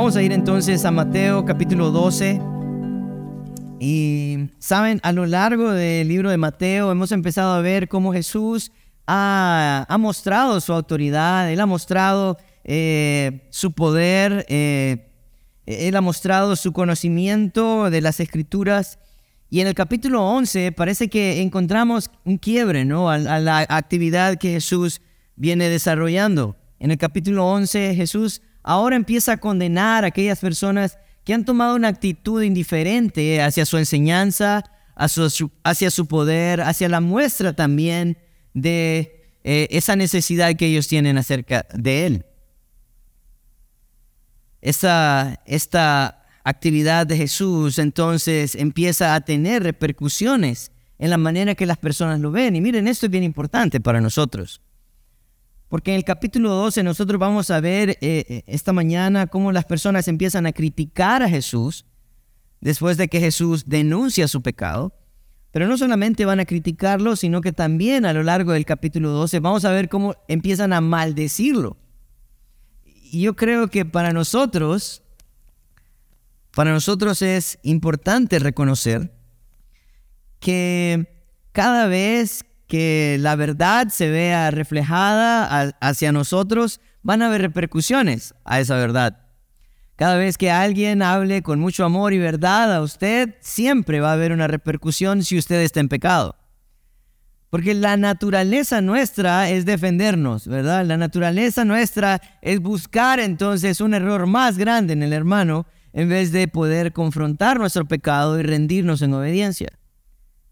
Vamos a ir entonces a Mateo capítulo 12. Y saben, a lo largo del libro de Mateo hemos empezado a ver cómo Jesús ha, mostrado su autoridad, Él ha mostrado eh, su poder, eh, Él ha mostrado su conocimiento de las escrituras. Y en el capítulo 11 parece que encontramos un quiebre ¿no? a la actividad que Jesús viene desarrollando. En el capítulo 11 Jesús ahora empieza a condenar a aquellas personas que han tomado una actitud indiferente hacia su enseñanza, hacia su poder, hacia la muestra también de eh, esa necesidad que ellos tienen acerca de Él. Esta, esta actividad de Jesús entonces empieza a tener repercusiones en la manera que las personas lo ven. Y miren, esto es bien importante para nosotros. Porque en el capítulo 12 nosotros vamos a ver eh, eh, esta mañana cómo las personas empiezan a criticar a Jesús después de que Jesús denuncia su pecado. Pero no solamente van a criticarlo, sino que también a lo largo del capítulo 12 vamos a ver cómo empiezan a maldecirlo. Y yo creo que para nosotros, para nosotros es importante reconocer que cada vez que la verdad se vea reflejada hacia nosotros, van a haber repercusiones a esa verdad. Cada vez que alguien hable con mucho amor y verdad a usted, siempre va a haber una repercusión si usted está en pecado. Porque la naturaleza nuestra es defendernos, ¿verdad? La naturaleza nuestra es buscar entonces un error más grande en el hermano en vez de poder confrontar nuestro pecado y rendirnos en obediencia.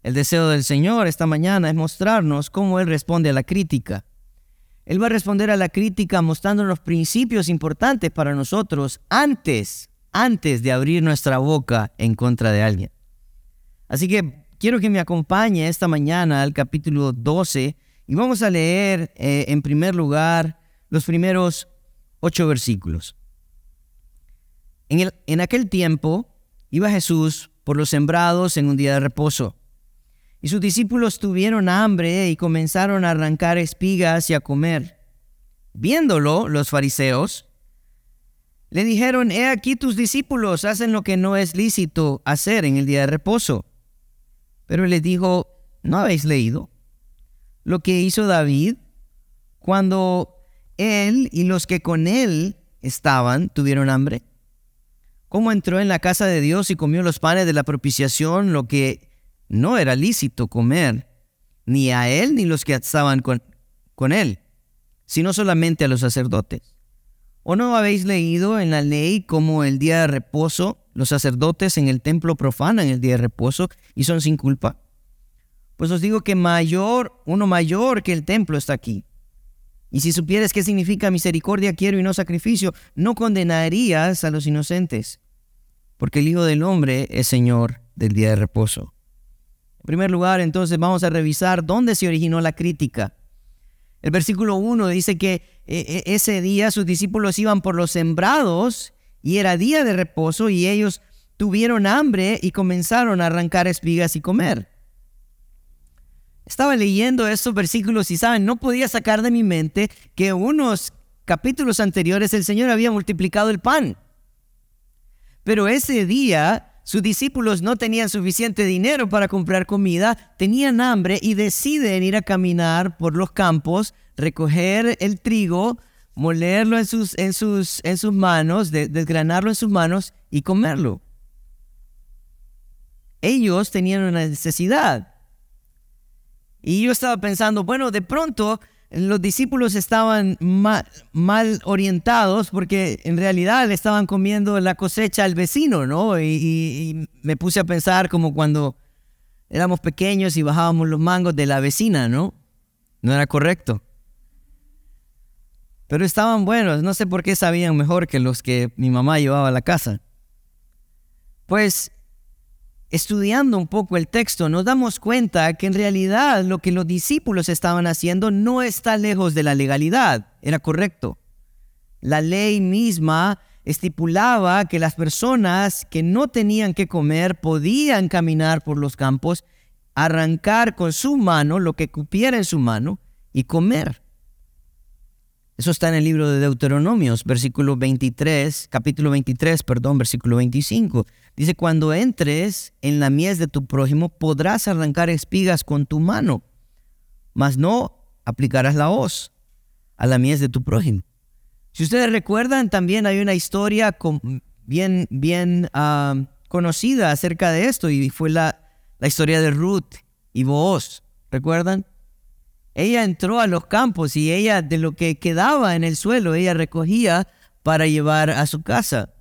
El deseo del Señor esta mañana es mostrarnos cómo Él responde a la crítica. Él va a responder a la crítica mostrándonos principios importantes para nosotros antes, antes de abrir nuestra boca en contra de alguien. Así que quiero que me acompañe esta mañana al capítulo 12 y vamos a leer eh, en primer lugar los primeros ocho versículos. En, en aquel tiempo iba Jesús por los sembrados en un día de reposo y sus discípulos tuvieron hambre y comenzaron a arrancar espigas y a comer. Viéndolo, los fariseos le dijeron, He aquí tus discípulos hacen lo que no es lícito hacer en el día de reposo. Pero él les dijo, ¿no habéis leído lo que hizo David cuando él y los que con él estaban tuvieron hambre? ¿Cómo entró en la casa de Dios y comió los panes de la propiciación, lo que no era lícito comer ni a él ni los que estaban con, con él, sino solamente a los sacerdotes. ¿O no habéis leído en la ley como el día de reposo los sacerdotes en el templo profanan el día de reposo y son sin culpa? Pues os digo que mayor, uno mayor que el templo está aquí. Y si supieras qué significa misericordia quiero y no sacrificio, no condenarías a los inocentes, porque el Hijo del Hombre es Señor del día de reposo. Primer lugar, entonces vamos a revisar dónde se originó la crítica. El versículo 1 dice que eh, eh, ese día sus discípulos iban por los sembrados y era día de reposo y ellos tuvieron hambre y comenzaron a arrancar espigas y comer. Estaba leyendo estos versículos y saben, no podía sacar de mi mente que unos capítulos anteriores el Señor había multiplicado el pan. Pero ese día sus discípulos no tenían suficiente dinero para comprar comida, tenían hambre y deciden ir a caminar por los campos, recoger el trigo, molerlo en sus, en sus, en sus manos, desgranarlo en sus manos y comerlo. Ellos tenían una necesidad. Y yo estaba pensando, bueno, de pronto los discípulos estaban mal, orientados porque en realidad le estaban comiendo la cosecha al vecino, ¿no? Y, me puse a pensar como cuando éramos pequeños y bajábamos los mangos de la vecina, ¿no? No era correcto. Pero estaban buenos, no sé por qué sabían mejor que los que mi mamá llevaba a la casa. Pues estudiando un poco el texto, nos damos cuenta que en realidad lo que los discípulos estaban haciendo no está lejos de la legalidad, era correcto. La ley misma estipulaba que las personas que no tenían que comer podían caminar por los campos, arrancar con su mano lo que cupiera en su mano y comer. Eso está en el libro de Deuteronomios, versículo 23, capítulo 23, perdón, versículo 25. Dice, cuando entres en la mies de tu prójimo, podrás arrancar espigas con tu mano, mas no aplicarás la hoz a la mies de tu prójimo. Si ustedes recuerdan, también hay una historia bien, bien ah, conocida acerca de esto y fue la, la historia de Ruth y Booz. ¿Recuerdan? Ella entró a los campos y ella de lo que quedaba en el suelo, ella recogía para llevar a su casa.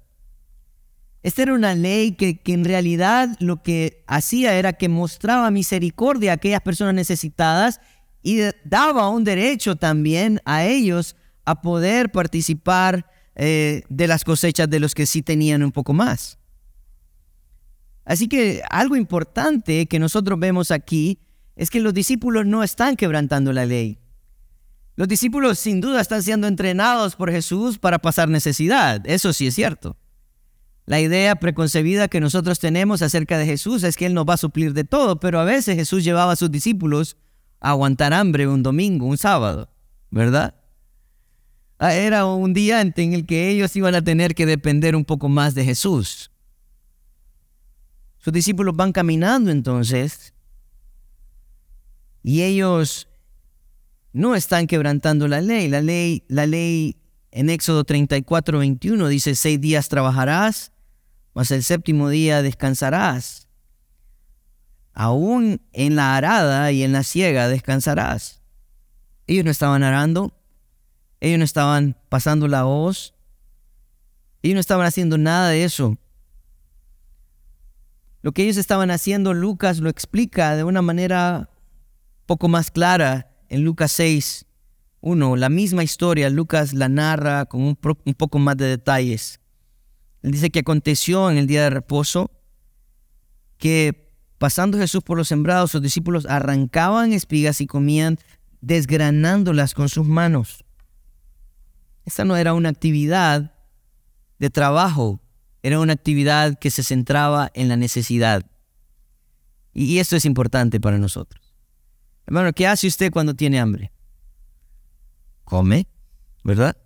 Esta era una ley que, que, en realidad lo que hacía era que mostraba misericordia a aquellas personas necesitadas y daba un derecho también a ellos a poder participar eh, de las cosechas de los que sí tenían un poco más. Así que algo importante que nosotros vemos aquí es que los discípulos no están quebrantando la ley. Los discípulos sin duda están siendo entrenados por Jesús para pasar necesidad, eso sí es cierto. La idea preconcebida que nosotros tenemos acerca de Jesús es que Él nos va a suplir de todo, pero a veces Jesús llevaba a sus discípulos a aguantar hambre un domingo, un sábado, ¿verdad? Ah, era un día en el que ellos iban a tener que depender un poco más de Jesús. Sus discípulos van caminando entonces y ellos no están quebrantando la ley. La ley, la ley en Éxodo 34, 21 dice, seis días trabajarás, mas el séptimo día descansarás. Aún en la arada y en la siega descansarás. Ellos no estaban arando, ellos no estaban pasando la hoz, ellos no estaban haciendo nada de eso. Lo que ellos estaban haciendo, Lucas lo explica de una manera poco más clara en Lucas 6, 1. La misma historia, Lucas la narra con un, un poco más de detalles. Él dice que aconteció en el día de reposo que pasando Jesús por los sembrados, sus discípulos arrancaban espigas y comían desgranándolas con sus manos. Esta no era una actividad de trabajo, era una actividad que se centraba en la necesidad. Y esto es importante para nosotros. Hermano, ¿qué hace usted cuando tiene hambre? Come, ¿verdad?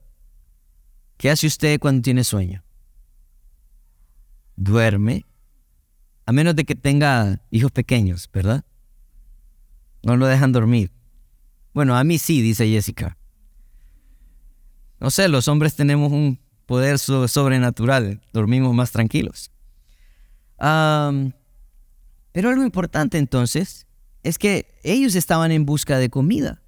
¿Qué hace usted cuando tiene sueño? Duerme, a menos de que tenga hijos pequeños, ¿verdad? No lo dejan dormir. Bueno, a mí sí, dice Jessica. No sé, los hombres tenemos un poder sobrenatural, dormimos más tranquilos. pero algo importante entonces es que ellos estaban en busca de comida.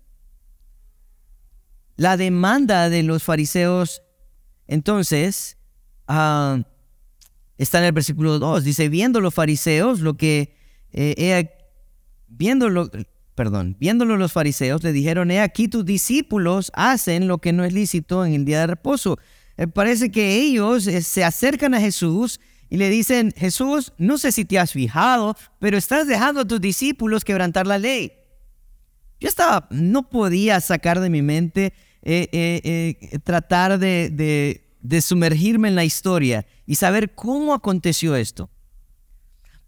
La demanda de los fariseos, entonces, está en el versículo 2. Dice, viendo los fariseos, lo que, eh, viéndolo, perdón, viéndolo los fariseos, le dijeron, he aquí tus discípulos hacen lo que no es lícito en el día de reposo. Eh, parece que ellos eh, se acercan a Jesús y le dicen, Jesús, no sé si te has fijado, pero estás dejando a tus discípulos quebrantar la ley. Yo estaba, no podía sacar de mi mente tratar de sumergirme en la historia y saber cómo aconteció esto.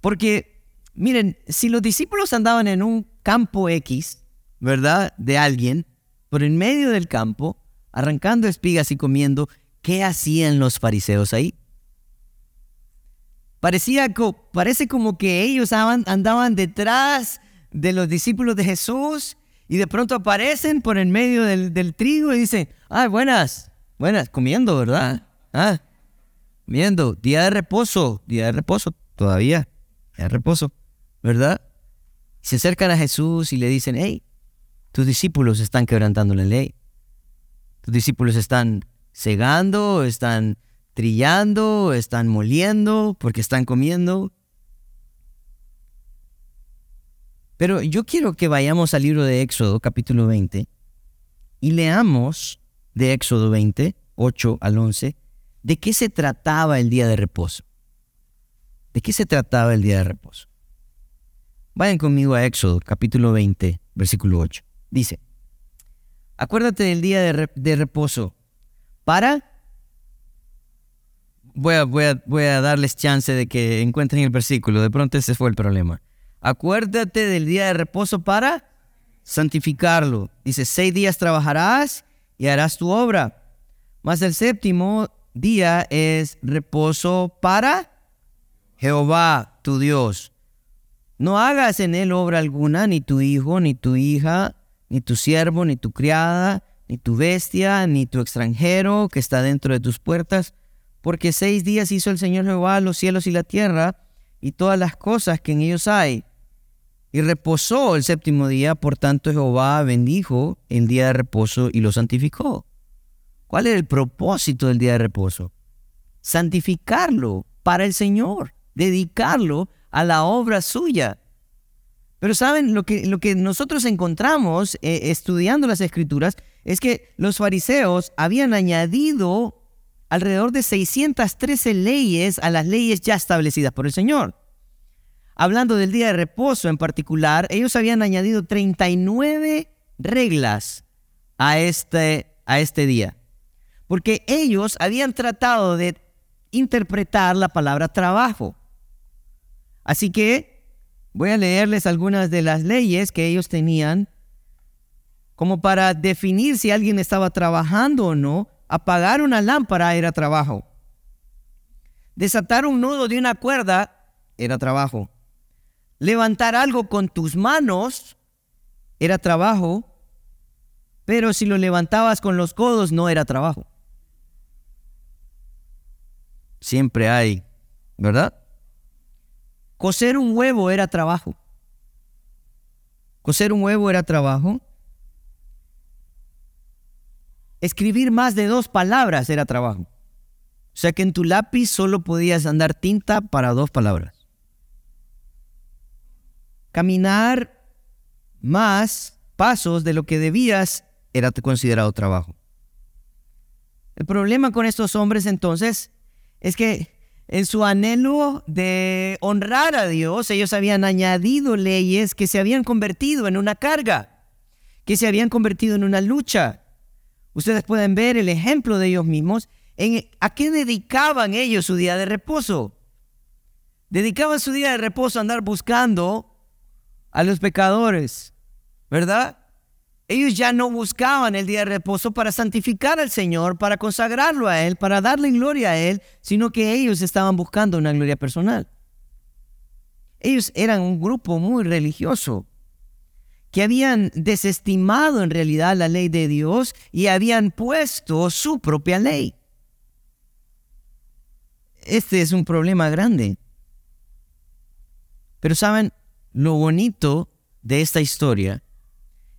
Porque, miren, si los discípulos andaban en un campo X, ¿verdad? De alguien, por en medio del campo, arrancando espigas y comiendo, ¿qué hacían los fariseos ahí? Parecía, parece como que ellos andaban detrás de los discípulos de Jesús y de pronto aparecen por en medio del, trigo y dicen, ah, buenas, buenas, comiendo, ¿verdad? Ah, comiendo, día de reposo, día de reposo, todavía, día de reposo, ¿verdad? Se acercan a Jesús y le dicen, hey, tus discípulos están quebrantando la ley. Tus discípulos están cegando, están trillando, están moliendo, porque están comiendo. Pero yo quiero que vayamos al libro de Éxodo, capítulo 20, y leamos de Éxodo 20, 8 al 11, de qué se trataba el día de reposo. ¿De qué se trataba el día de reposo? Vayan conmigo a Éxodo, capítulo 20, versículo 8. Dice, acuérdate del día de, reposo para voy a, voy, a, darles chance de que encuentren el versículo. De pronto ese fue el problema. Acuérdate del día de reposo para santificarlo. Dice, seis días trabajarás y harás tu obra. Mas el séptimo día es reposo para Jehová, tu Dios. No hagas en él obra alguna, ni tu hijo, ni tu hija, ni tu siervo, ni tu criada, ni tu bestia, ni tu extranjero que está dentro de tus puertas, porque seis días hizo el Señor Jehová los cielos y la tierra, y todas las cosas que en ellos hay. Y reposó el séptimo día, por tanto Jehová bendijo el día de reposo y lo santificó. ¿Cuál era el propósito del día de reposo? Santificarlo para el Señor, dedicarlo a la obra suya. Pero saben, lo que, lo que nosotros encontramos eh, estudiando las escrituras es que los fariseos habían añadido alrededor de 613 leyes a las leyes ya establecidas por el Señor. Hablando del día de reposo en particular, ellos habían añadido 39 reglas a este, a este día. Porque ellos habían tratado de interpretar la palabra trabajo. Así que voy a leerles algunas de las leyes que ellos tenían como para definir si alguien estaba trabajando o no. Apagar una lámpara era trabajo. Desatar un nudo de una cuerda era trabajo. Levantar algo con tus manos era trabajo, pero si lo levantabas con los codos no era trabajo. Siempre hay, ¿verdad? Coser un huevo era trabajo. Coser un huevo era trabajo. Escribir más de dos palabras era trabajo. O sea que en tu lápiz solo podías andar tinta para dos palabras. Caminar más pasos de lo que debías era considerado trabajo. El problema con estos hombres entonces es que en su anhelo de honrar a Dios, ellos habían añadido leyes que se habían convertido en una carga, que se habían convertido en una lucha. Ustedes pueden ver el ejemplo de ellos mismos. ¿A qué dedicaban ellos su día de reposo? Dedicaban su día de reposo a andar buscando a los pecadores, ¿verdad? Ellos ya no buscaban el día de reposo para santificar al Señor, para consagrarlo a Él, para darle gloria a Él, sino que ellos estaban buscando una gloria personal. Ellos eran un grupo muy religioso que habían desestimado en realidad la ley de Dios y habían puesto su propia ley. Este es un problema grande. Pero saben, lo bonito de esta historia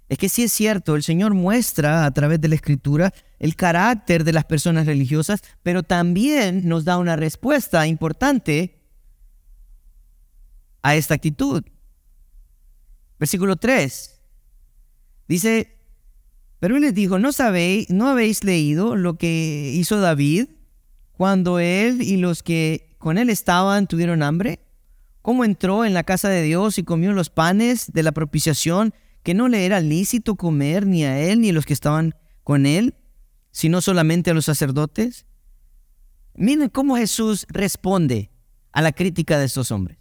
es que sí es cierto, el Señor muestra a través de la Escritura el carácter de las personas religiosas, pero también nos da una respuesta importante a esta actitud. Versículo 3. Dice, pero él les dijo, ¿no sabéis, no habéis leído lo que hizo David cuando él y los que con él estaban tuvieron hambre? ¿Cómo entró en la casa de Dios y comió los panes de la propiciación? que no le era lícito comer ni a él ni a los que estaban con él, sino solamente a los sacerdotes? Miren cómo Jesús responde a la crítica de estos hombres.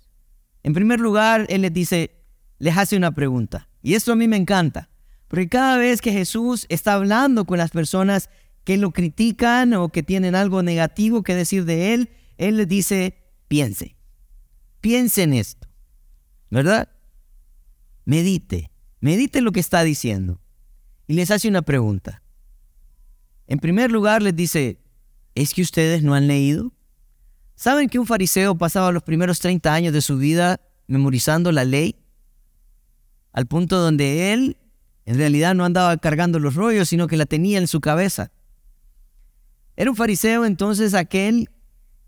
En primer lugar, Él les dice, les hace una pregunta. Y esto a mí me encanta, porque cada vez que Jesús está hablando con las personas que lo critican o que tienen algo negativo que decir de Él, Él les dice, piense, piense en esto, ¿verdad? Medite, Medite lo que está diciendo. Y les hace una pregunta. En primer lugar les dice, ¿es que ustedes no han leído? ¿Saben que un fariseo pasaba los primeros 30 años de su vida memorizando la ley? Al punto donde él en realidad no andaba cargando los rollos, sino que la tenía en su cabeza. Era un fariseo entonces aquel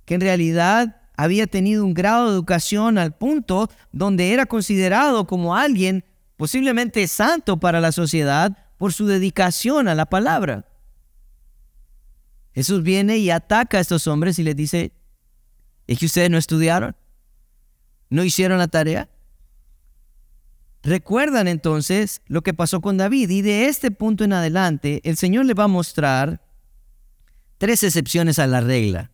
que en realidad había tenido un grado de educación al punto donde era considerado como alguien posiblemente santo para la sociedad por su dedicación a la palabra. Jesús viene y ataca a estos hombres y les dice, ¿es que ustedes no estudiaron? ¿No hicieron la tarea? Recuerdan entonces lo que pasó con David y de este punto en adelante el Señor le va a mostrar tres excepciones a la regla.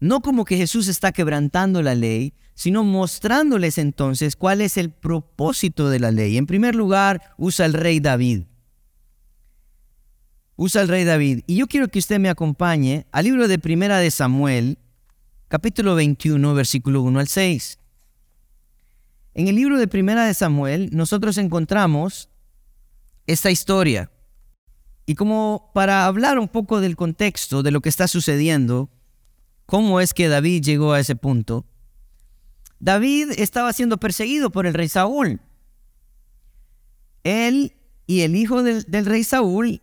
No como que Jesús está quebrantando la ley, sino mostrándoles entonces cuál es el propósito de la ley. En primer lugar, usa el rey David. usa el rey David. Y yo quiero que usted me acompañe al libro de Primera de Samuel, capítulo 21, versículo 1 al 6. En el libro de Primera de Samuel nosotros encontramos esta historia. Y como para hablar un poco del contexto de lo que está sucediendo, cómo es que David llegó a ese punto, David estaba siendo perseguido por el rey Saúl. Él y el hijo del, rey Saúl,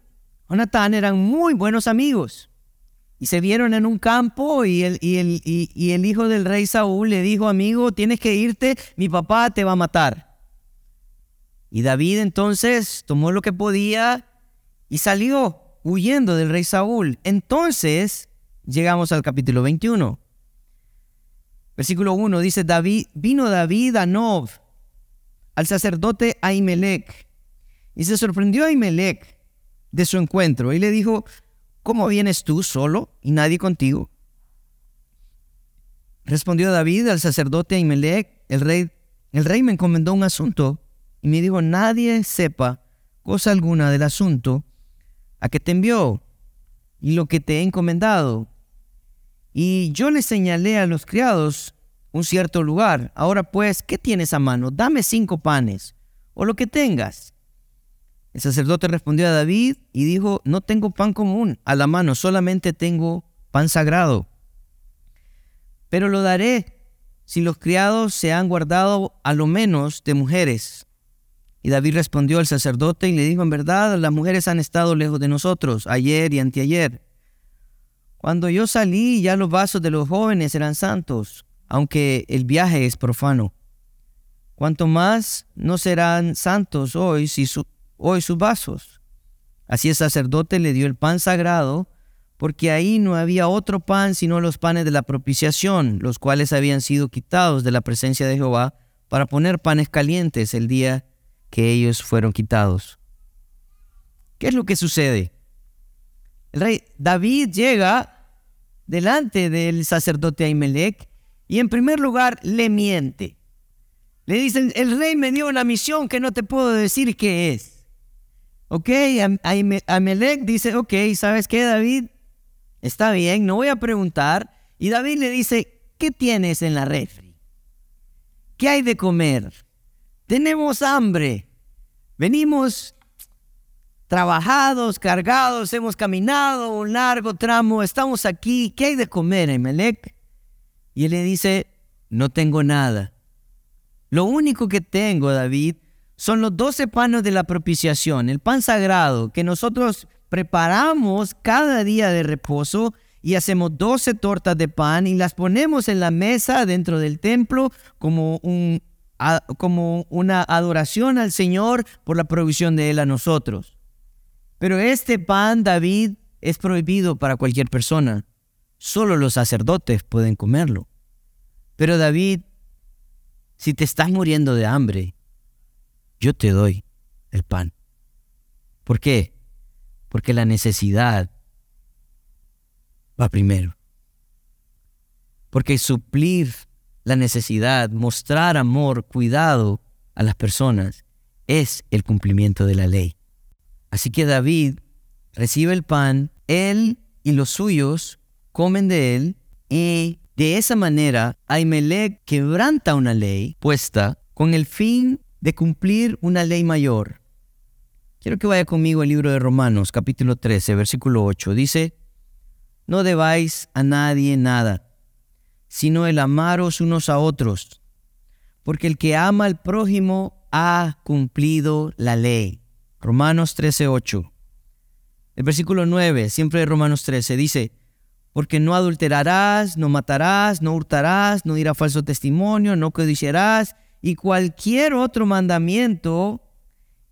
Jonatán, eran muy buenos amigos. Y se vieron en un campo y el, hijo del rey Saúl le dijo, amigo, tienes que irte, mi papá te va a matar. Y David entonces tomó lo que podía y salió huyendo del rey Saúl. Entonces llegamos al capítulo 21. Versículo 1 dice, David, vino David a Nob, al sacerdote Ahimelech, y se sorprendió Ahimelech de su encuentro y le dijo, ¿cómo vienes tú solo y nadie contigo? Respondió David al sacerdote Ahimelech, el rey, el rey me encomendó un asunto y me dijo, nadie sepa cosa alguna del asunto a que te envió y lo que te he encomendado. Y yo le señalé a los criados un cierto lugar. Ahora pues, ¿qué tienes a mano? Dame cinco panes, o lo que tengas. El sacerdote respondió a David y dijo, no tengo pan común a la mano, solamente tengo pan sagrado. Pero lo daré si los criados se han guardado a lo menos de mujeres. Y David respondió al sacerdote y le dijo, en verdad, las mujeres han estado lejos de nosotros ayer y anteayer. Cuando yo salí, ya los vasos de los jóvenes eran santos, aunque el viaje es profano. Cuanto más no serán santos hoy, si hoy sus vasos. Así el sacerdote le dio el pan sagrado, porque ahí no había otro pan sino los panes de la propiciación, los cuales habían sido quitados de la presencia de Jehová para poner panes calientes el día que ellos fueron quitados. ¿Qué es lo que sucede? El rey David llega delante del sacerdote Ahimelech y en primer lugar le miente. Le dicen, el rey me dio una misión que no te puedo decir qué es. Ok, Ahimelech dice, ok, ¿sabes qué David? Está bien, no voy a preguntar. Y David le dice, ¿qué tienes en la refri? ¿Qué hay de comer? Tenemos hambre. Venimos trabajados, cargados, hemos caminado un largo tramo, estamos aquí. ¿Qué hay de comer, Emelec? Y él le dice, no tengo nada. Lo único que tengo, David, son los doce panes de la propiciación, el pan sagrado que nosotros preparamos cada día de reposo y hacemos doce tortas de pan y las ponemos en la mesa dentro del templo como un como una adoración al Señor por la provisión de Él a nosotros. Pero este pan, David, es prohibido para cualquier persona. Solo los sacerdotes pueden comerlo. Pero David, si te estás muriendo de hambre, yo te doy el pan. ¿Por qué? Porque la necesidad va primero. Porque suplir la necesidad, mostrar amor, cuidado a las personas, es el cumplimiento de la ley. Así que David recibe el pan, él y los suyos comen de él y de esa manera Ahimelech quebranta una ley puesta con el fin de cumplir una ley mayor. Quiero que vaya conmigo al libro de Romanos capítulo 13 versículo 8. Dice, no debáis a nadie nada sino el amaros unos a otros, porque el que ama al prójimo ha cumplido la ley. Romanos 13:8. El versículo 9, siempre de Romanos 13, dice, porque no adulterarás, no matarás, no hurtarás, no dirás falso testimonio, no codiciarás, y cualquier otro mandamiento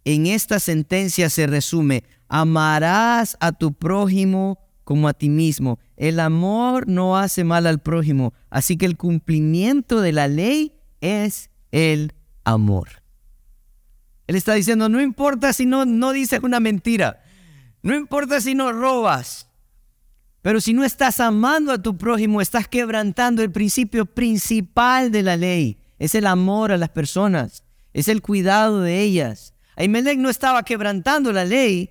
en esta sentencia se resume, amarás a tu prójimo como a ti mismo. El amor no hace mal al prójimo, así que el cumplimiento de la ley es el amor. Él está diciendo, no importa si no, no dices una mentira, no importa si no robas, pero si no estás amando a tu prójimo, estás quebrantando el principio principal de la ley. Es el amor a las personas, es el cuidado de ellas. Ahimelech no estaba quebrantando la ley,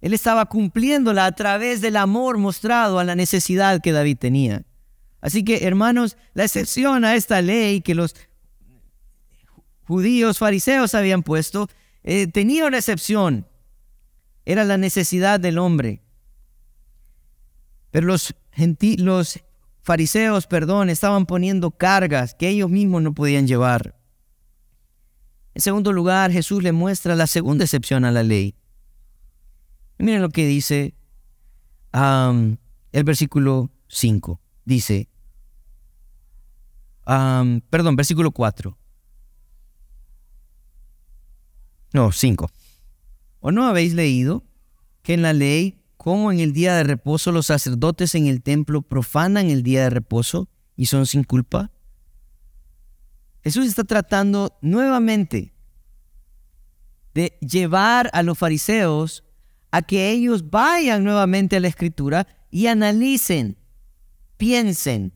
Él estaba cumpliéndola a través del amor mostrado a la necesidad que David tenía. Así que, hermanos, la excepción a esta ley que los judíos fariseos habían puesto eh, tenía una excepción. Era la necesidad del hombre. Pero los, los fariseos, perdón, estaban poniendo cargas que ellos mismos no podían llevar. En segundo lugar, Jesús le muestra la segunda excepción a la ley. miren lo que dice el versículo 5. Dice, perdón, versículo 4. No, 5. ¿O no habéis leído que en la ley, como en el día de reposo, los sacerdotes en el templo profanan el día de reposo y son sin culpa? Jesús está tratando nuevamente de llevar a los fariseos a que ellos vayan nuevamente a la escritura y analicen, piensen.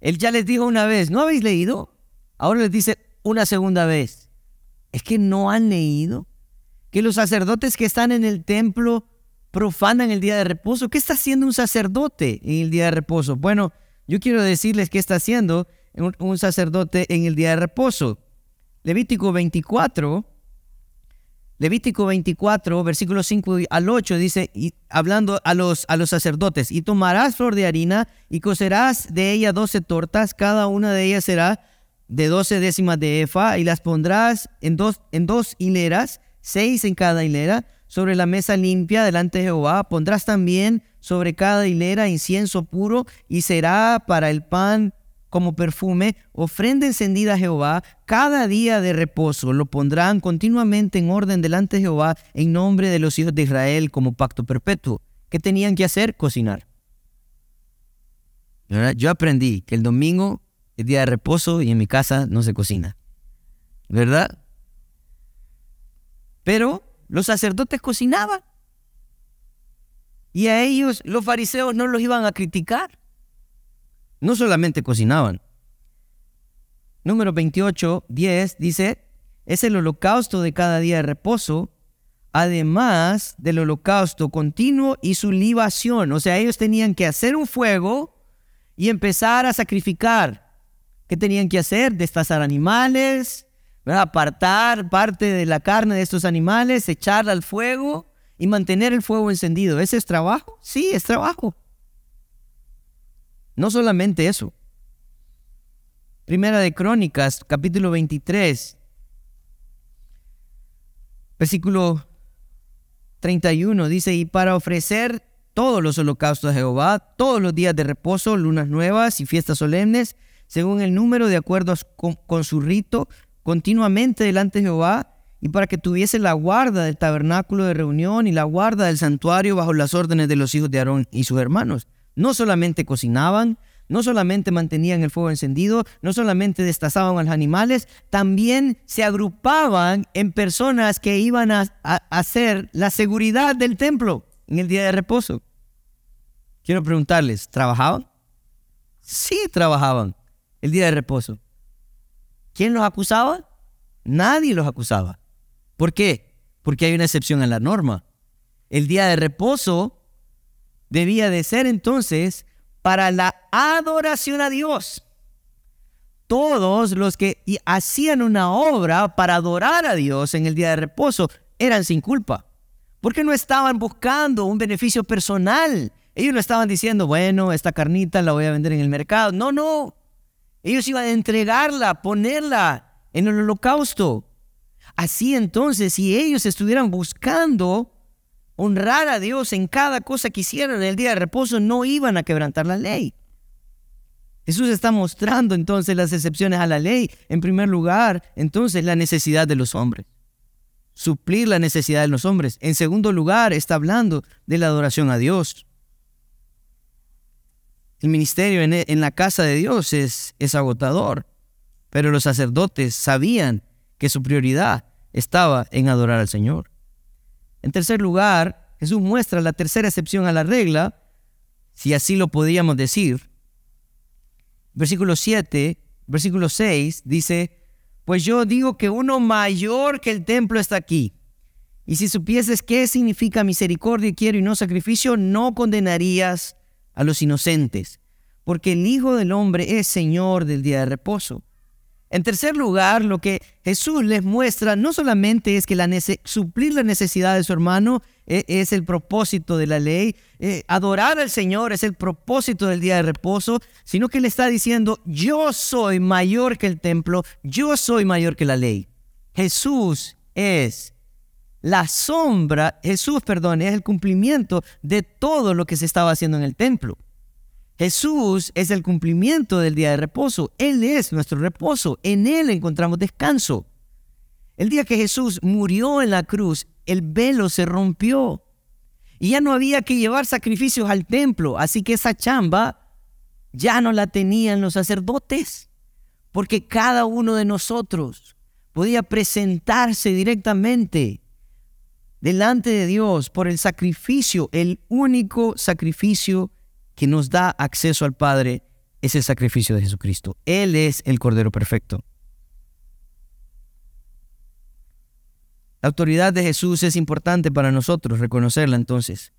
Él ya les dijo una vez, ¿no habéis leído? Ahora les dice una segunda vez. Es que no han leído que los sacerdotes que están en el templo profanan el día de reposo. ¿Qué está haciendo un sacerdote en el día de reposo? Bueno, yo quiero decirles qué está haciendo un, sacerdote en el día de reposo. Levítico 24, Levítico 24, versículos 5 al 8 dice, hablando a los, a los sacerdotes, y tomarás flor de harina y cocerás de ella doce tortas, cada una de ellas será de doce décimas de efa, y las pondrás en dos, en dos hileras, seis en cada hilera, sobre la mesa limpia delante de Jehová. Pondrás también sobre cada hilera incienso puro, y será para el pan como perfume, ofrenda encendida a Jehová, cada día de reposo lo pondrán continuamente en orden delante de Jehová en nombre de los hijos de Israel como pacto perpetuo. ¿Qué tenían que hacer? Cocinar. Yo aprendí que el domingo es día de reposo y en mi casa no se cocina. ¿Verdad? Pero los sacerdotes cocinaban. Y a ellos los fariseos no los iban a criticar. No solamente cocinaban. Número 28, 10 dice, es el holocausto de cada día de reposo, además del holocausto continuo y su libación. O sea, ellos tenían que hacer un fuego y empezar a sacrificar. ¿Qué tenían que hacer? Destazar animales, apartar parte de la carne de estos animales, echarla al fuego y mantener el fuego encendido. ¿Ese es trabajo? Sí, es trabajo. No solamente eso. Primera de Crónicas, capítulo 23, versículo 31, dice, y para ofrecer todos los holocaustos a Jehová, todos los días de reposo, lunas nuevas y fiestas solemnes, según el número de acuerdo con su rito, continuamente delante de Jehová y para que tuviese la guarda del tabernáculo de reunión y la guarda del santuario bajo las órdenes de los hijos de Aarón y sus hermanos. No solamente cocinaban, no solamente mantenían el fuego encendido, no solamente destazaban a los animales, también se agrupaban en personas que iban a, hacer la seguridad del templo en el día de reposo. Quiero preguntarles, ¿trabajaban? Sí, trabajaban el día de reposo. ¿Quién los acusaba? Nadie los acusaba. ¿Por qué? Porque hay una excepción a la norma. El día de reposo debía de ser entonces para la adoración a Dios. Todos los que hacían una obra para adorar a Dios en el día de reposo eran sin culpa. Porque no estaban buscando un beneficio personal. Ellos no estaban diciendo, bueno, esta carnita la voy a vender en el mercado. No, no. Ellos iban a entregarla, ponerla en el holocausto. Así entonces, si ellos estuvieran buscando honrar a Dios en cada cosa que hicieran en el día de reposo, no iban a quebrantar la ley. Jesús está mostrando entonces las excepciones a la ley. En primer lugar, entonces la necesidad de los hombres. Suplir la necesidad de los hombres. En segundo lugar, está hablando de la adoración a Dios. El ministerio en, en la casa de Dios es, es agotador, pero los sacerdotes sabían que su prioridad estaba en adorar al Señor. En tercer lugar, Jesús muestra la tercera excepción a la regla, si así lo podríamos decir. Versículo 7, versículo 6 dice, pues yo digo que uno mayor que el templo está aquí. Y si supieses qué significa misericordia quiero y no sacrificio, no condenarías a los inocentes, porque el Hijo del Hombre es Señor del día de reposo. En tercer lugar, lo que Jesús les muestra no solamente es que la suplir la necesidad de su hermano e, es, el propósito de la ley, eh, adorar al Señor es el propósito del día de reposo, sino que le está diciendo, yo soy mayor que el templo, yo soy mayor que la ley. Jesús es la sombra, Jesús, perdón, es el cumplimiento de todo lo que se estaba haciendo en el templo. Jesús es el cumplimiento del día de reposo. Él es nuestro reposo. En Él encontramos descanso. El día que Jesús murió en la cruz, el velo se rompió. Y ya no había que llevar sacrificios al templo. Así que esa chamba ya no la tenían los sacerdotes. Porque cada uno de nosotros podía presentarse directamente delante de Dios por el sacrificio, el único sacrificio que nos da acceso al Padre es el sacrificio de Jesucristo. Él es el Cordero Perfecto. La autoridad de Jesús es importante para nosotros reconocerla entonces.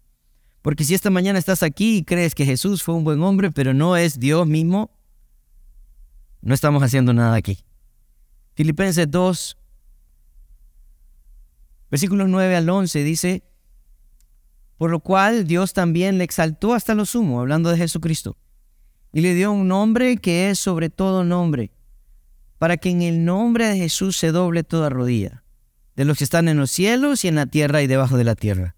Porque si esta mañana estás aquí y crees que Jesús fue un buen hombre, pero no es Dios mismo, no estamos haciendo nada aquí. Filipenses 2, Versículos 9 al 11 dice, por lo cual Dios también le exaltó hasta lo sumo, hablando de Jesucristo, y le dio un nombre que es sobre todo nombre, para que en el nombre de Jesús se doble toda rodilla, de los que están en los cielos y en la tierra y debajo de la tierra,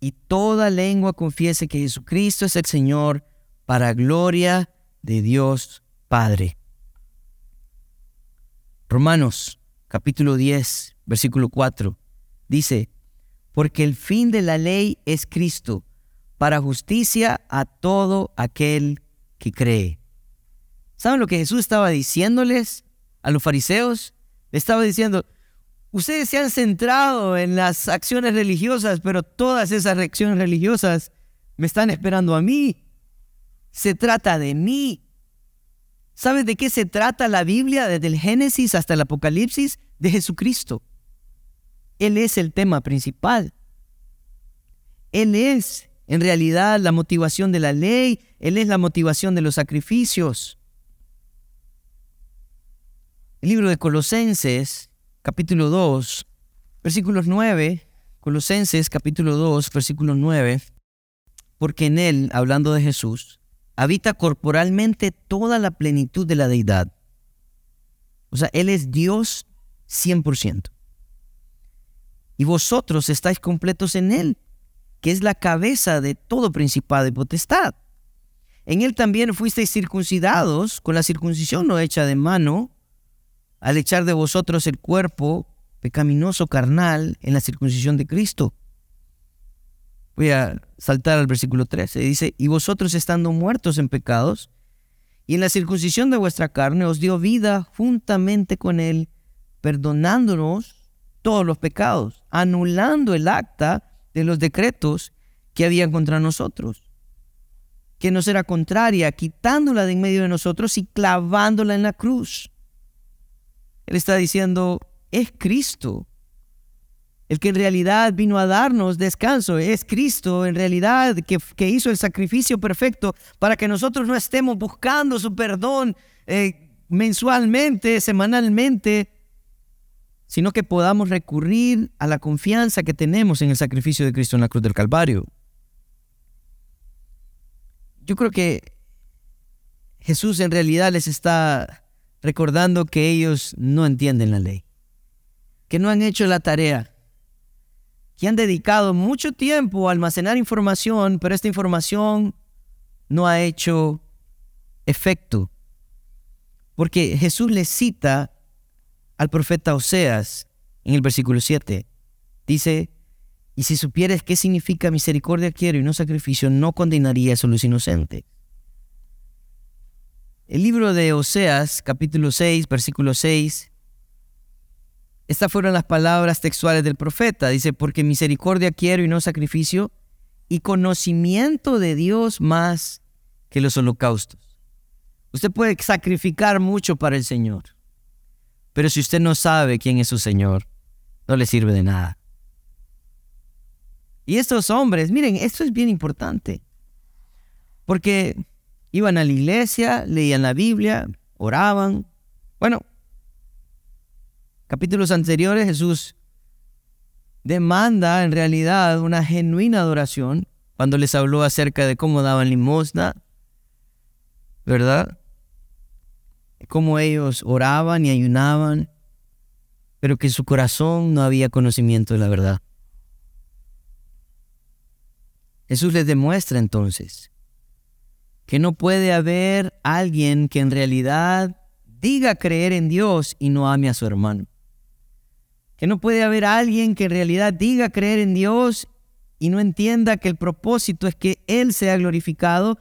y toda lengua confiese que Jesucristo es el Señor, para gloria de Dios Padre. Romanos capítulo 10, versículo 4. Dice, porque el fin de la ley es Cristo, para justicia a todo aquel que cree. ¿Saben lo que Jesús estaba diciéndoles a los fariseos? Estaba diciendo, ustedes se han centrado en las acciones religiosas, pero todas esas acciones religiosas me están esperando a mí. Se trata de mí. ¿Sabes de qué se trata la Biblia desde el Génesis hasta el Apocalipsis? De Jesucristo. Él es el tema principal. Él es, en realidad, la motivación de la ley. Él es la motivación de los sacrificios. El libro de Colosenses, capítulo 2, versículos 9. Colosenses, capítulo 2, versículo 9. Porque en él, hablando de Jesús, habita corporalmente toda la plenitud de la deidad. O sea, Él es Dios 100% y vosotros estáis completos en Él, que es la cabeza de todo principado y potestad. En Él también fuisteis circuncidados con la circuncisión no hecha de mano, al echar de vosotros el cuerpo pecaminoso carnal en la circuncisión de Cristo. Voy a saltar al versículo 13. Dice, y vosotros estando muertos en pecados, y en la circuncisión de vuestra carne os dio vida juntamente con Él, perdonándonos todos los pecados, anulando el acta de los decretos que había contra nosotros, que nos era contraria, quitándola de en medio de nosotros y clavándola en la cruz. Él está diciendo, es Cristo el que en realidad vino a darnos descanso. Es Cristo en realidad que, que hizo el sacrificio perfecto para que nosotros no estemos buscando su perdón eh, mensualmente, semanalmente, sino que podamos recurrir a la confianza que tenemos en el sacrificio de Cristo en la cruz del Calvario. Yo creo que Jesús en realidad les está recordando que ellos no entienden la ley, que no han hecho la tarea, que han dedicado mucho tiempo a almacenar información, pero esta información no ha hecho efecto. Porque Jesús les cita al profeta Oseas en el versículo 7. Dice, y si supieres qué significa misericordia quiero y no sacrificio, no condenarías a los inocentes. El libro de Oseas, capítulo 6, versículo 6, estas fueron las palabras textuales del profeta. Dice, porque misericordia quiero y no sacrificio, y conocimiento de Dios más que los holocaustos. Usted puede sacrificar mucho para el Señor. Pero si usted no sabe quién es su Señor, no le sirve de nada. Y estos hombres, miren, esto es bien importante. Porque iban a la iglesia, leían la Biblia, oraban. Bueno, capítulos anteriores Jesús demanda en realidad una genuina adoración cuando les habló acerca de cómo daban limosna, ¿verdad? Cómo ellos oraban y ayunaban, pero que en su corazón no había conocimiento de la verdad. Jesús les demuestra entonces que no puede haber alguien que en realidad diga creer en Dios y no ame a su hermano. Que no puede haber alguien que en realidad diga creer en Dios y no entienda que el propósito es que Él sea glorificado.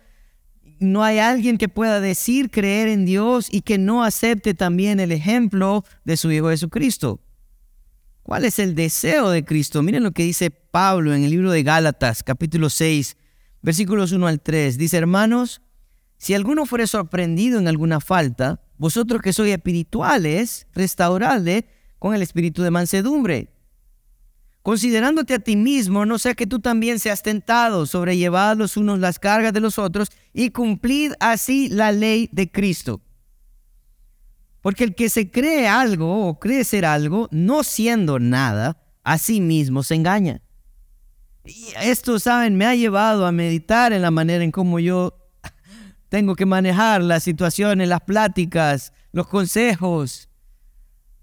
No hay alguien que pueda decir creer en Dios y que no acepte también el ejemplo de su Hijo Jesucristo. ¿Cuál es el deseo de Cristo? Miren lo que dice Pablo en el libro de Gálatas, capítulo 6, versículos 1 al 3. Dice, hermanos, si alguno fuere sorprendido en alguna falta, vosotros que sois espirituales, restauradle con el espíritu de mansedumbre. Considerándote a ti mismo, no sea que tú también seas tentado, sobrellevad los unos las cargas de los otros y cumplid así la ley de Cristo. Porque el que se cree algo o cree ser algo, no siendo nada, a sí mismo se engaña. Y esto, saben, me ha llevado a meditar en la manera en cómo yo tengo que manejar las situaciones, las pláticas, los consejos.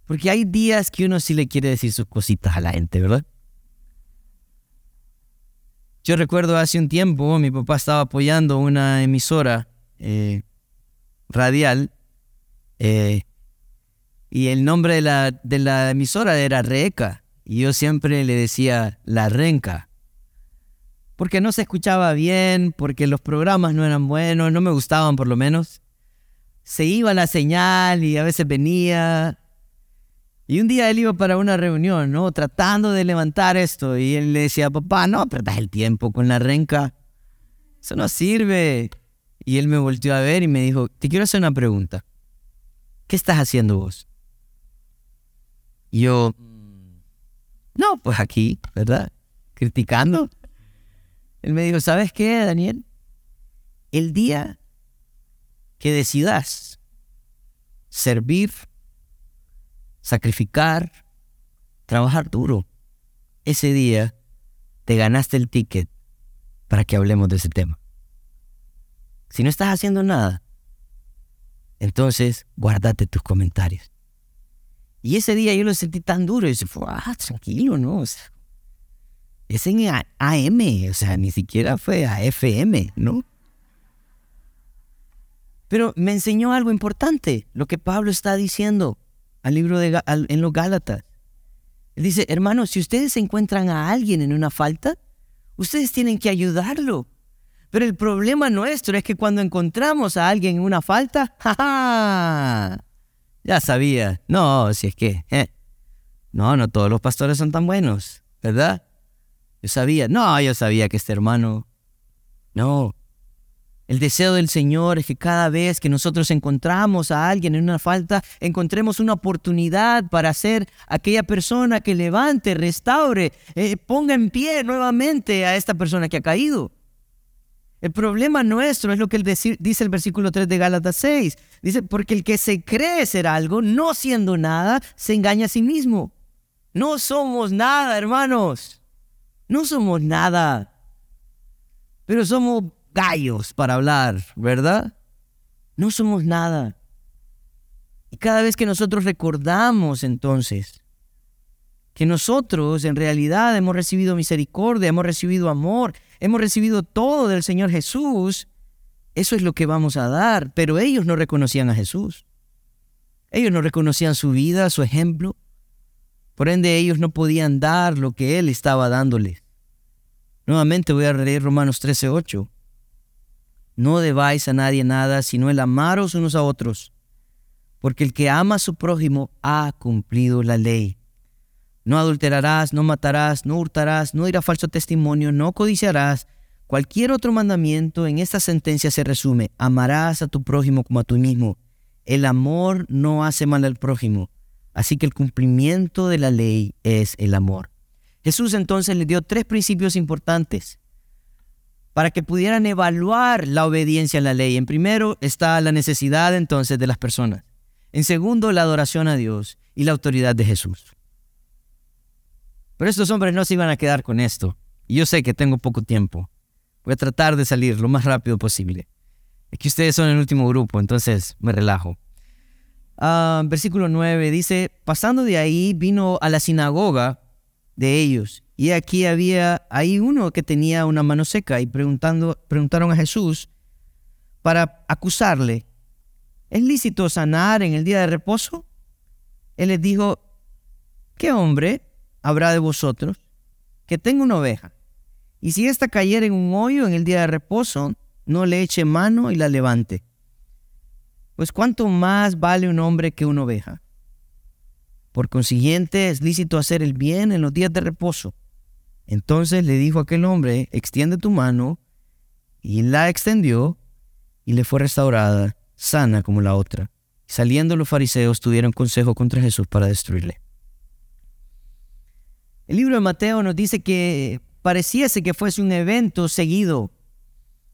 Porque hay días que uno sí le quiere decir sus cositas a la gente, ¿verdad? Yo recuerdo hace un tiempo, mi papá estaba apoyando una emisora eh, radial eh, y el nombre de la, de la emisora era Reca. Y yo siempre le decía La Renca. Porque no se escuchaba bien, porque los programas no eran buenos, no me gustaban por lo menos. Se iba la señal y a veces venía. Y un día él iba para una reunión, ¿no? Tratando de levantar esto. Y él le decía, papá, no perdas el tiempo con la renca. Eso no sirve. Y él me volteó a ver y me dijo, te quiero hacer una pregunta. ¿Qué estás haciendo vos? Y yo, no, pues aquí, ¿verdad? Criticando. Él me dijo, ¿sabes qué, Daniel? El día que decidas servir, sacrificar, trabajar duro, ese día te ganaste el ticket para que hablemos de ese tema. Si no estás haciendo nada, entonces guárdate tus comentarios. Y ese día yo lo sentí tan duro. Y dije, ah, tranquilo, ¿no? es en AM, o sea, ni siquiera fue a FM, ¿no? Pero me enseñó algo importante, lo que Pablo está diciendo al libro de, en los Gálatas. Él dice, hermanos, si ustedes encuentran a alguien en una falta, ustedes tienen que ayudarlo. Pero el problema nuestro es que cuando encontramos a alguien en una falta, ¡ja, ya sabía. No, si es que... Eh. No, no todos los pastores son tan buenos, ¿verdad? Yo sabía. No, yo sabía que este hermano... No. El deseo del Señor es que cada vez que nosotros encontramos a alguien en una falta, encontremos una oportunidad para ser aquella persona que levante, restaure, eh, ponga en pie nuevamente a esta persona que ha caído. El problema nuestro es lo que dice el versículo 3 de Gálatas 6. Dice, porque el que se cree ser algo, no siendo nada, se engaña a sí mismo. No somos nada, hermanos. No somos nada. Pero somos gallos para hablar, ¿verdad? No somos nada. Y cada vez que nosotros recordamos entonces que nosotros en realidad hemos recibido misericordia, hemos recibido amor, hemos recibido todo del Señor Jesús, eso es lo que vamos a dar. Pero ellos no reconocían a Jesús. Ellos no reconocían su vida, su ejemplo. Por ende, ellos no podían dar lo que Él estaba dándoles. Nuevamente voy a leer Romanos 13:8. No debáis a nadie nada, sino el amaros unos a otros, porque el que ama a su prójimo ha cumplido la ley. No adulterarás, no matarás, no hurtarás, no dirá falso testimonio, no codiciarás. Cualquier otro mandamiento en esta sentencia se resume, amarás a tu prójimo como a ti mismo. El amor no hace mal al prójimo, así que el cumplimiento de la ley es el amor. Jesús entonces les dio tres principios importantes para que pudieran evaluar la obediencia a la ley. En primero está la necesidad entonces de las personas. En segundo, la adoración a Dios y la autoridad de Jesús. Pero estos hombres no se iban a quedar con esto. Y yo sé que tengo poco tiempo. Voy a tratar de salir lo más rápido posible. Es que ustedes son el último grupo, entonces me relajo. Ah, versículo 9 dice, pasando de ahí vino a la sinagoga de ellos. Y aquí había ahí uno que tenía una mano seca y preguntando, preguntaron a Jesús para acusarle, ¿es lícito sanar en el día de reposo? Él les dijo, ¿qué hombre habrá de vosotros que tenga una oveja? Y si ésta cayera en un hoyo en el día de reposo, no le eche mano y la levante. Pues cuánto más vale un hombre que una oveja. Por consiguiente, es lícito hacer el bien en los días de reposo. Entonces le dijo aquel hombre, extiende tu mano, y la extendió, y le fue restaurada, sana como la otra. Saliendo los fariseos tuvieron consejo contra Jesús para destruirle. El libro de Mateo nos dice que pareciese que fuese un evento seguido.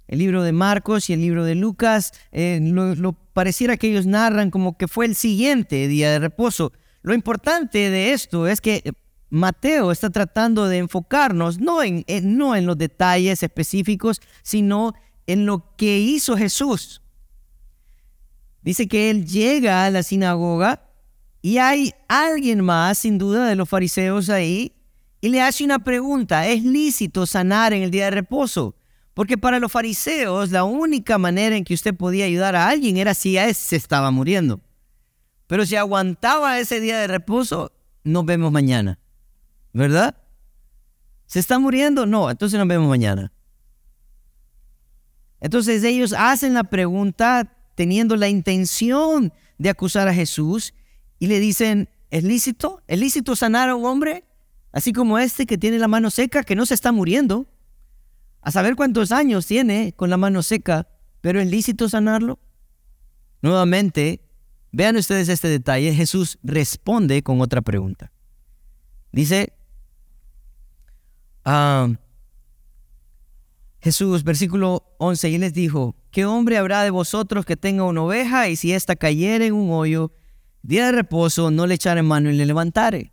El libro de Marcos y el libro de Lucas eh, lo pareciera que ellos narran como que fue el siguiente día de reposo. Lo importante de esto es que Mateo está tratando de enfocarnos no en, no en los detalles específicos, sino en lo que hizo Jesús. Dice que él llega a la sinagoga y hay alguien más, sin duda, de los fariseos ahí, y le hace una pregunta, ¿es lícito sanar en el día de reposo? Porque para los fariseos la única manera en que usted podía ayudar a alguien era si a se estaba muriendo. Pero si aguantaba ese día de reposo, nos vemos mañana. ¿Verdad? ¿Se está muriendo? No, entonces nos vemos mañana. Entonces ellos hacen la pregunta teniendo la intención de acusar a Jesús y le dicen, ¿es lícito? ¿Es lícito sanar a un hombre? Así como este que tiene la mano seca, que no se está muriendo. A saber cuántos años tiene con la mano seca, pero ¿es lícito sanarlo? Nuevamente, vean ustedes este detalle. Jesús responde con otra pregunta. Dice, ah, Jesús, versículo 11, y les dijo, ¿qué hombre habrá de vosotros que tenga una oveja y si ésta cayere en un hoyo, día de reposo, no le echaré mano y le levantare?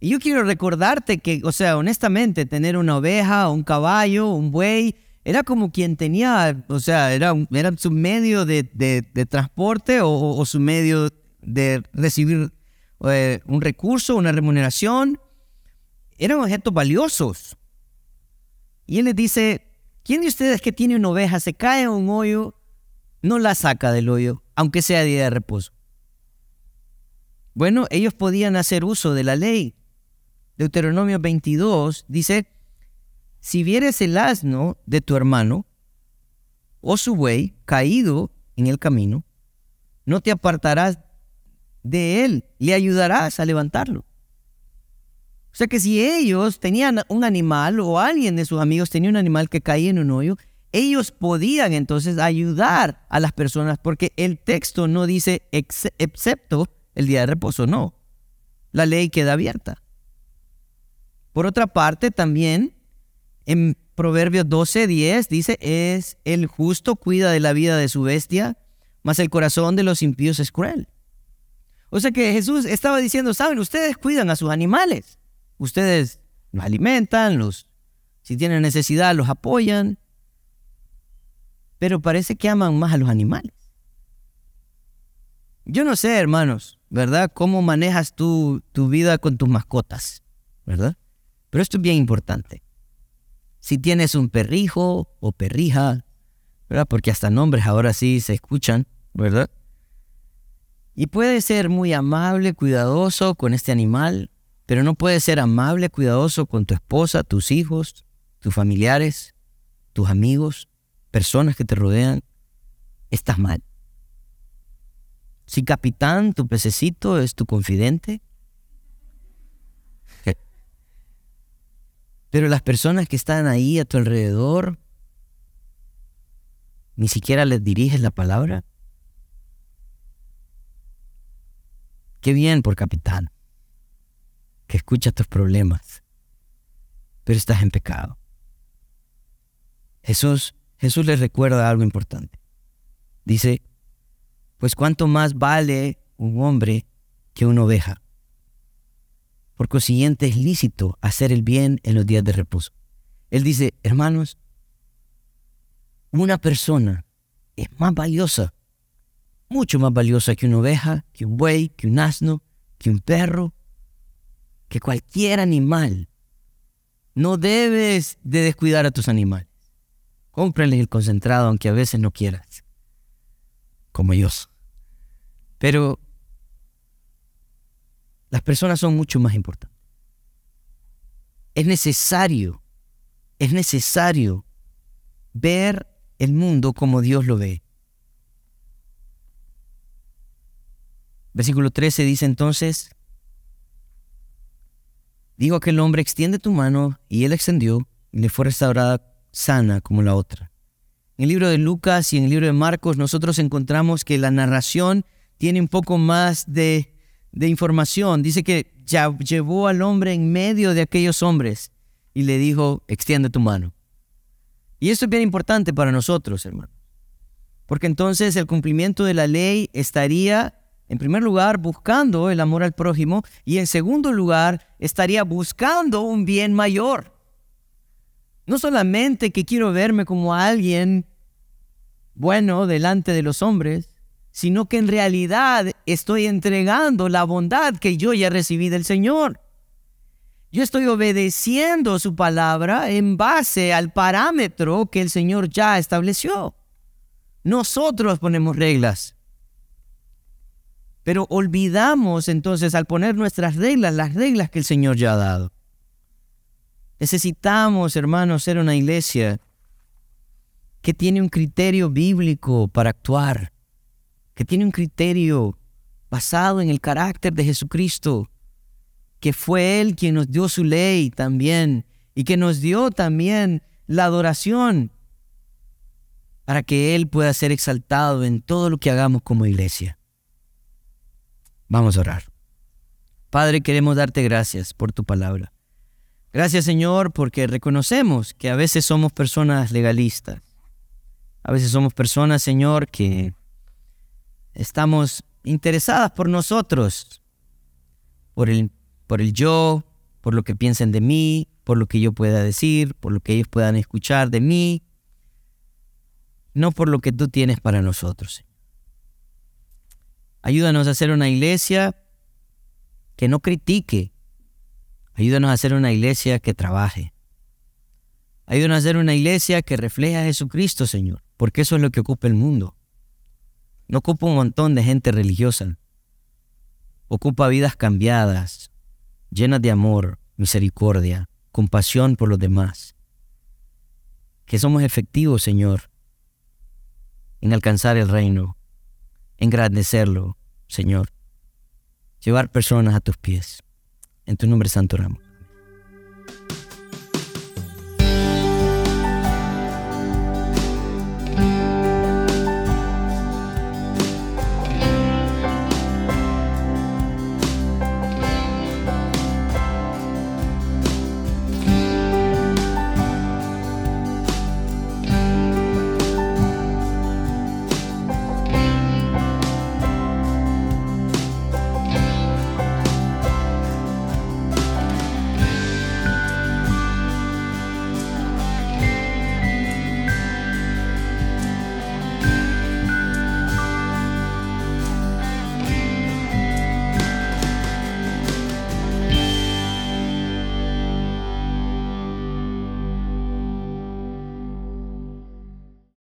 Y yo quiero recordarte que, o sea, honestamente, tener una oveja, un caballo, un buey, era como quien tenía, o sea, era, era su medio de, transporte o, su medio de recibir eh, un recurso, una remuneración. Eran objetos valiosos. Y él les dice, ¿quién de ustedes que tiene una oveja se cae en un hoyo, no la saca del hoyo, aunque sea día de reposo? Bueno, ellos podían hacer uso de la ley, Deuteronomio 22 dice, si vieres el asno de tu hermano o su buey caído en el camino, no te apartarás de él, le ayudarás a levantarlo. O sea que si ellos tenían un animal o alguien de sus amigos tenía un animal que caía en un hoyo, ellos podían entonces ayudar a las personas porque el texto no dice excepto el día de reposo, no. La ley queda abierta. Por otra parte, también en Proverbios 12:10 dice, es el justo cuida de la vida de su bestia, mas el corazón de los impíos es cruel. O sea que Jesús estaba diciendo, saben, ustedes cuidan a sus animales, ustedes los alimentan, los, si tienen necesidad los apoyan, pero parece que aman más a los animales. Yo no sé, hermanos, ¿verdad? ¿Cómo manejas tu, tu vida con tus mascotas? ¿Verdad? Pero esto es bien importante. Si tienes un perrijo o perrija, ¿verdad? Porque hasta nombres ahora sí se escuchan, ¿verdad? Y puede ser muy amable, cuidadoso con este animal, pero no puede ser amable, cuidadoso con tu esposa, tus hijos, tus familiares, tus amigos, personas que te rodean. Estás mal. Si capitán, tu pececito es tu confidente, Pero las personas que están ahí a tu alrededor, ni siquiera les diriges la palabra. Qué bien por capitán, escucha tus problemas, pero estás en pecado. Jesús, Jesús les recuerda algo importante. Dice, pues cuánto más vale un hombre que una oveja. Por consiguiente es lícito hacer el bien en los días de reposo. Él dice, hermanos, una persona es más valiosa, mucho más valiosa que una oveja, que un buey, que un asno, que un perro, que cualquier animal. No debes de descuidar a tus animales. Cómprales el concentrado aunque a veces no quieras. Como ellos. Pero las personas son mucho más importantes. Es necesario, es necesario ver el mundo como Dios lo ve. Versículo 13 dice entonces, digo que el hombre extiende tu mano y él extendió y le fue restaurada sana como la otra. En el libro de Lucas y en el libro de Marcos nosotros encontramos que la narración tiene un poco más de de información. Dice que ya llevó al hombre en medio de aquellos hombres y le dijo, extiende tu mano. Y esto es bien importante para nosotros, hermano. Porque entonces el cumplimiento de la ley estaría, en primer lugar, buscando el amor al prójimo y en segundo lugar, estaría buscando un bien mayor. No solamente que quiero verme como alguien bueno delante de los hombres, sino que en realidad estoy entregando la bondad que yo ya recibí del Señor. Yo estoy obedeciendo su palabra en base al parámetro que el Señor ya estableció. Nosotros ponemos reglas. Pero olvidamos entonces al poner nuestras reglas, las reglas que el Señor ya ha dado. Necesitamos, hermanos, ser una iglesia que tiene un criterio bíblico para actuar que tiene un criterio basado en el carácter de Jesucristo, que fue Él quien nos dio su ley también y que nos dio también la adoración para que Él pueda ser exaltado en todo lo que hagamos como iglesia. Vamos a orar. Padre, queremos darte gracias por tu palabra. Gracias Señor porque reconocemos que a veces somos personas legalistas. A veces somos personas, Señor, que estamos interesadas por nosotros, por el, por el yo, por lo que piensen de mí, por lo que yo pueda decir, por lo que ellos puedan escuchar de mí, no por lo que tú tienes para nosotros. Ayúdanos a hacer una iglesia que no critique. Ayúdanos a hacer una iglesia que trabaje. Ayúdanos a hacer una iglesia que refleje a Jesucristo, Señor, porque eso es lo que ocupa el mundo. No ocupa un montón de gente religiosa. Ocupa vidas cambiadas, llenas de amor, misericordia, compasión por los demás. Que somos efectivos, Señor, en alcanzar el reino, engrandecerlo, Señor. Llevar personas a tus pies. En tu nombre santo oramos.